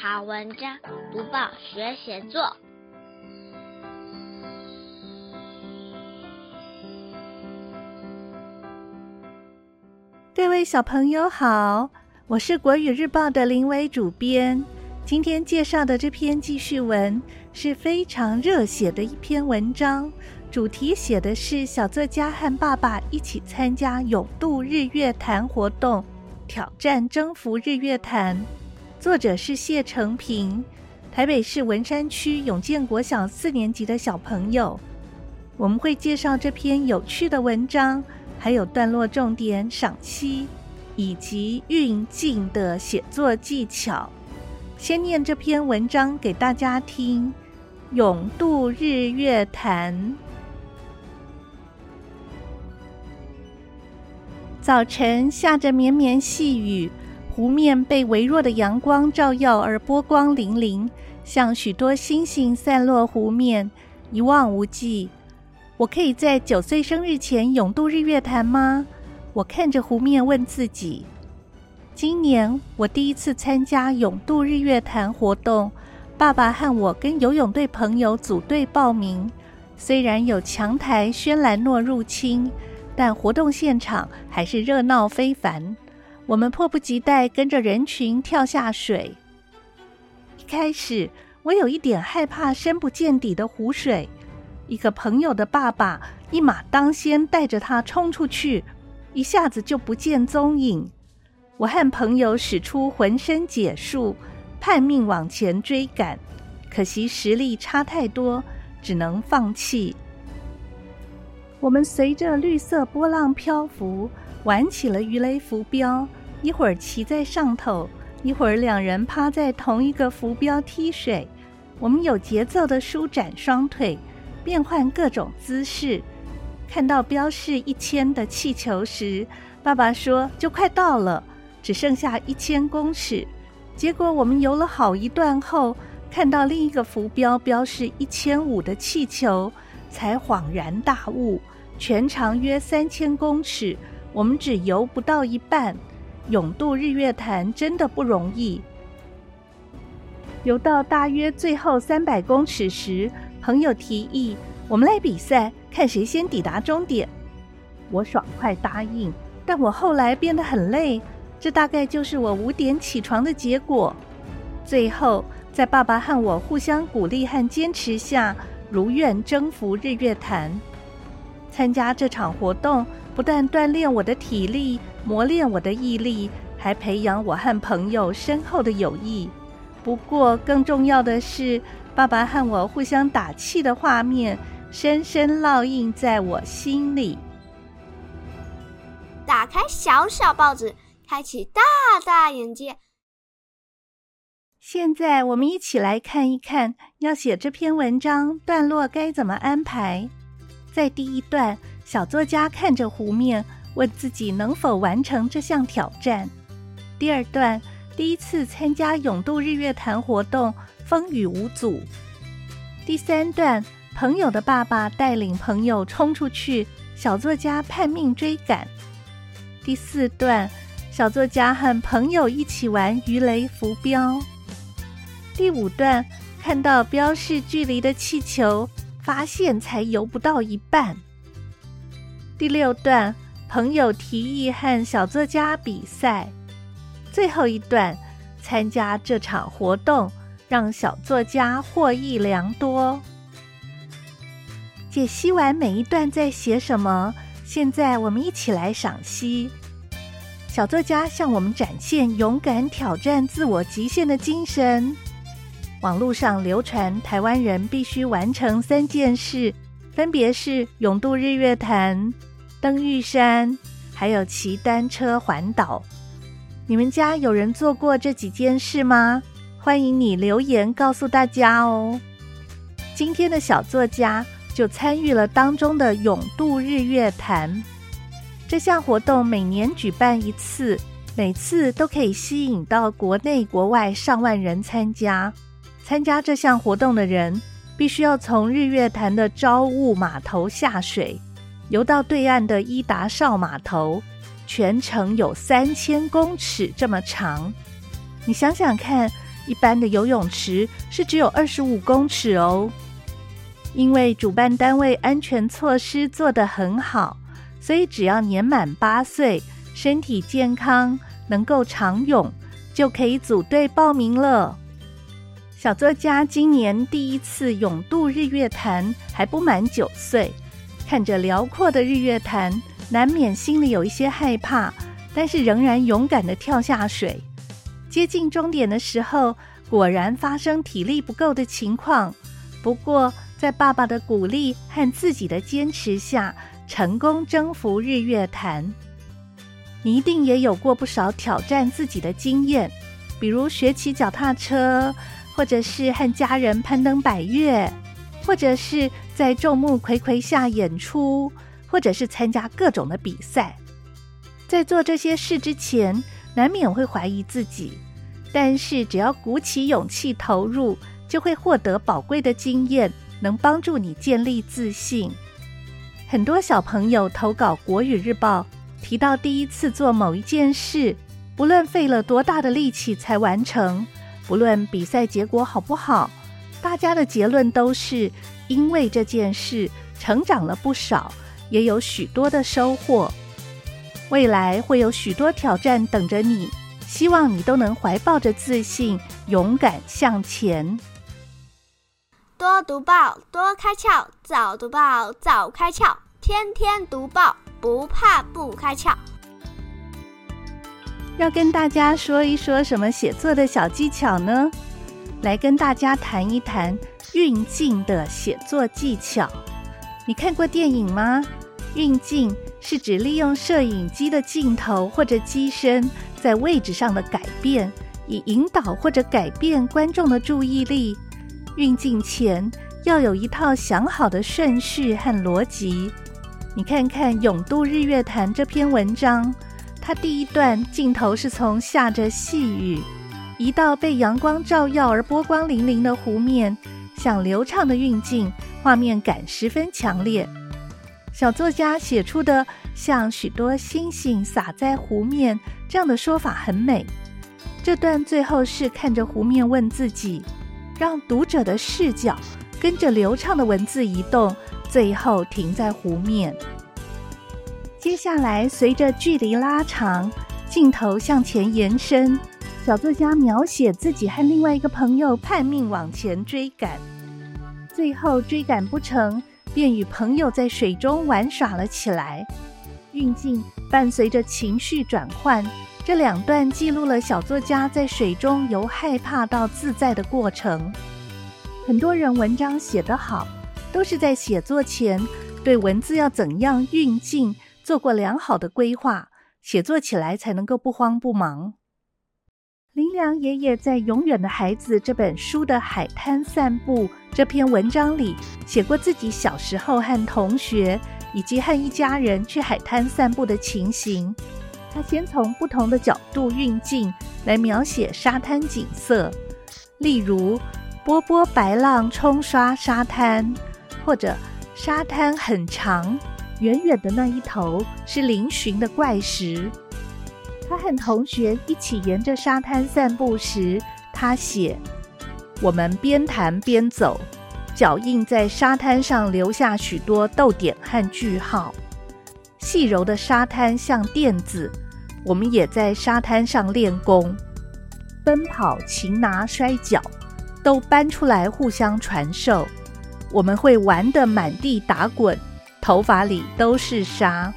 好文章，读报学写作。各位小朋友好，我是国语日报的林伟主编。今天介绍的这篇记叙文是非常热血的一篇文章，主题写的是小作家和爸爸一起参加勇渡日月潭活动，挑战征服日月潭。作者是谢成平，台北市文山区永建国小四年级的小朋友。我们会介绍这篇有趣的文章，还有段落重点赏析，以及运镜的写作技巧。先念这篇文章给大家听。永渡日月潭。早晨下着绵绵细雨，湖面被微弱的阳光照耀而波光粼粼，像许多星星散落湖面，一望无际。我可以在九岁生日前泳渡日月潭吗？我看着湖面问自己。今年我第一次参加泳渡日月潭活动，爸爸和我跟游泳队朋友组队报名。虽然有强台轩兰诺入侵，但活动现场还是热闹非凡。我们迫不及待跟着人群跳下水。一开始我有一点害怕深不见底的湖水，一个朋友的爸爸一马当先带着他冲出去，一下子就不见踪影。我和朋友使出浑身解数，拼命往前追赶，可惜实力差太多，只能放弃。我们随着绿色波浪漂浮，玩起了鱼雷浮标，一会儿骑在上头，一会儿两人趴在同一个浮标踢水。我们有节奏地舒展双腿，变换各种姿势。看到标示一千的气球时，爸爸说：“就快到了。”只剩下一千公尺，结果我们游了好一段后，看到另一个浮标标示一千五的气球，才恍然大悟：全长约三千公尺，我们只游不到一半。勇渡日月潭真的不容易。游到大约最后三百公尺时，朋友提议我们来比赛，看谁先抵达终点。我爽快答应，但我后来变得很累。这大概就是我五点起床的结果。最后，在爸爸和我互相鼓励和坚持下，如愿征服日月潭。参加这场活动，不但锻炼我的体力，磨练我的毅力，还培养我和朋友深厚的友谊。不过，更重要的是，爸爸和我互相打气的画面，深深烙印在我心里。打开小小报纸。开启大大眼界。现在我们一起来看一看，要写这篇文章段落该怎么安排。在第一段，小作家看着湖面，问自己能否完成这项挑战。第二段，第一次参加勇渡日月潭活动，风雨无阻。第三段，朋友的爸爸带领朋友冲出去，小作家拼命追赶。第四段。小作家和朋友一起玩鱼雷浮标。第五段，看到标示距离的气球，发现才游不到一半。第六段，朋友提议和小作家比赛。最后一段，参加这场活动，让小作家获益良多。解析完每一段在写什么，现在我们一起来赏析。小作家向我们展现勇敢挑战自我极限的精神。网络上流传台湾人必须完成三件事，分别是勇渡日月潭、登玉山，还有骑单车环岛。你们家有人做过这几件事吗？欢迎你留言告诉大家哦。今天的小作家就参与了当中的泳渡日月潭。这项活动每年举办一次，每次都可以吸引到国内国外上万人参加。参加这项活动的人必须要从日月潭的朝雾码头下水，游到对岸的伊达少码头，全程有三千公尺这么长。你想想看，一般的游泳池是只有二十五公尺哦。因为主办单位安全措施做得很好，所以只要年满八岁，身体健康，能够长泳，就可以组队报名了。小作家今年第一次勇渡日月潭，还不满九岁，看着辽阔的日月潭，难免心里有一些害怕，但是仍然勇敢地跳下水。接近终点的时候，果然发生体力不够的情况。不过，在爸爸的鼓励和自己的坚持下，成功征服日月潭。你一定也有过不少挑战自己的经验，比如学骑脚踏车。或者是和家人攀登百岳，或者是在众目睽睽下演出，或者是参加各种的比赛。在做这些事之前，难免会怀疑自己，但是只要鼓起勇气投入，就会获得宝贵的经验，能帮助你建立自信。很多小朋友投稿《国语日报》，提到第一次做某一件事，不论费了多大的力气才完成。不论比赛结果好不好，大家的结论都是因为这件事成长了不少，也有许多的收获。未来会有许多挑战等着你，希望你都能怀抱着自信，勇敢向前。多读报，多开窍；早读报，早开窍；天天读报，不怕不开窍。要跟大家说一说什么写作的小技巧呢？来跟大家谈一谈运镜的写作技巧。你看过电影吗？运镜是指利用摄影机的镜头或者机身在位置上的改变，以引导或者改变观众的注意力。运镜前要有一套想好的顺序和逻辑。你看看《永渡日月潭》这篇文章。它第一段镜头是从下着细雨，一道被阳光照耀而波光粼粼的湖面，像流畅的运镜，画面感十分强烈。小作家写出的像许多星星洒在湖面这样的说法很美。这段最后是看着湖面问自己，让读者的视角跟着流畅的文字移动，最后停在湖面。接下来，随着距离拉长，镜头向前延伸，小作家描写自己和另外一个朋友叛命往前追赶，最后追赶不成，便与朋友在水中玩耍了起来。运镜伴随着情绪转换，这两段记录了小作家在水中由害怕到自在的过程。很多人文章写得好，都是在写作前对文字要怎样运镜。做过良好的规划，写作起来才能够不慌不忙。林良爷爷在《永远的孩子》这本书的海滩散步这篇文章里，写过自己小时候和同学以及和一家人去海滩散步的情形。他先从不同的角度运镜来描写沙滩景色，例如波波白浪冲刷沙滩，或者沙滩很长。远远的那一头是嶙峋的怪石。他和同学一起沿着沙滩散步时，他写：“我们边谈边走，脚印在沙滩上留下许多逗点和句号。细柔的沙滩像垫子，我们也在沙滩上练功，奔跑、擒拿、摔跤，都搬出来互相传授。我们会玩得满地打滚。”头发里都是沙，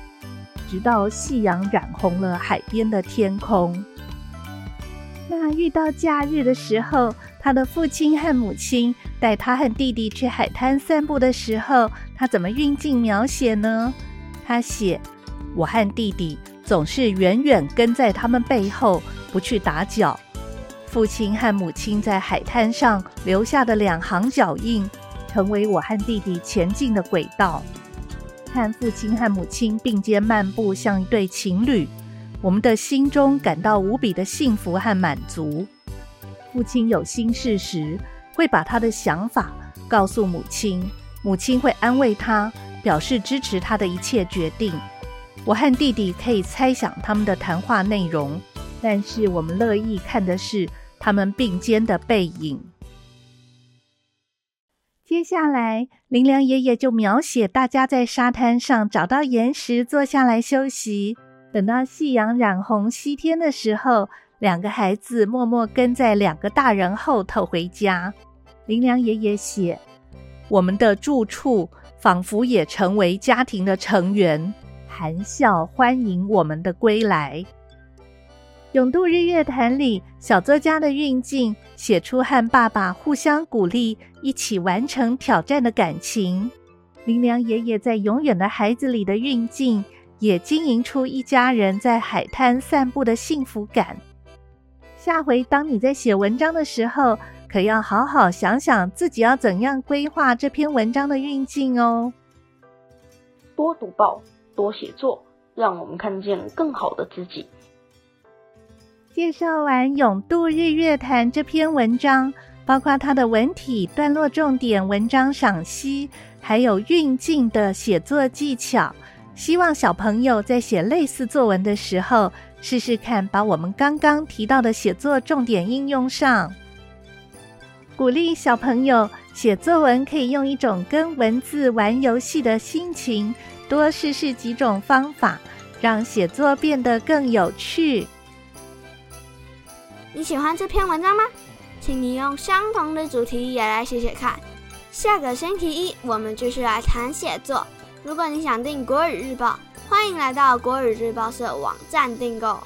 直到夕阳染红了海边的天空。那遇到假日的时候，他的父亲和母亲带他和弟弟去海滩散步的时候，他怎么运镜描写呢？他写：“我和弟弟总是远远跟在他们背后，不去打搅。父亲和母亲在海滩上留下的两行脚印，成为我和弟弟前进的轨道。”看父亲和母亲并肩漫步，像一对情侣，我们的心中感到无比的幸福和满足。父亲有心事时，会把他的想法告诉母亲，母亲会安慰他，表示支持他的一切决定。我和弟弟可以猜想他们的谈话内容，但是我们乐意看的是他们并肩的背影。接下来，林良爷爷就描写大家在沙滩上找到岩石坐下来休息。等到夕阳染红西天的时候，两个孩子默默跟在两个大人后头回家。林良爷爷写：“我们的住处仿佛也成为家庭的成员，含笑欢迎我们的归来。”永渡日月潭里，小作家的运镜写出和爸爸互相鼓励、一起完成挑战的感情。林良爷爷在《永远的孩子》里的运镜，也经营出一家人在海滩散步的幸福感。下回当你在写文章的时候，可要好好想想自己要怎样规划这篇文章的运镜哦。多读报，多写作，让我们看见更好的自己。介绍完《永渡日月潭》这篇文章，包括它的文体、段落重点、文章赏析，还有运镜的写作技巧。希望小朋友在写类似作文的时候，试试看把我们刚刚提到的写作重点应用上。鼓励小朋友写作文，可以用一种跟文字玩游戏的心情，多试试几种方法，让写作变得更有趣。你喜欢这篇文章吗？请你用相同的主题也来写写看。下个星期一，我们继续来谈写作。如果你想订国语日报，欢迎来到国语日报社网站订购。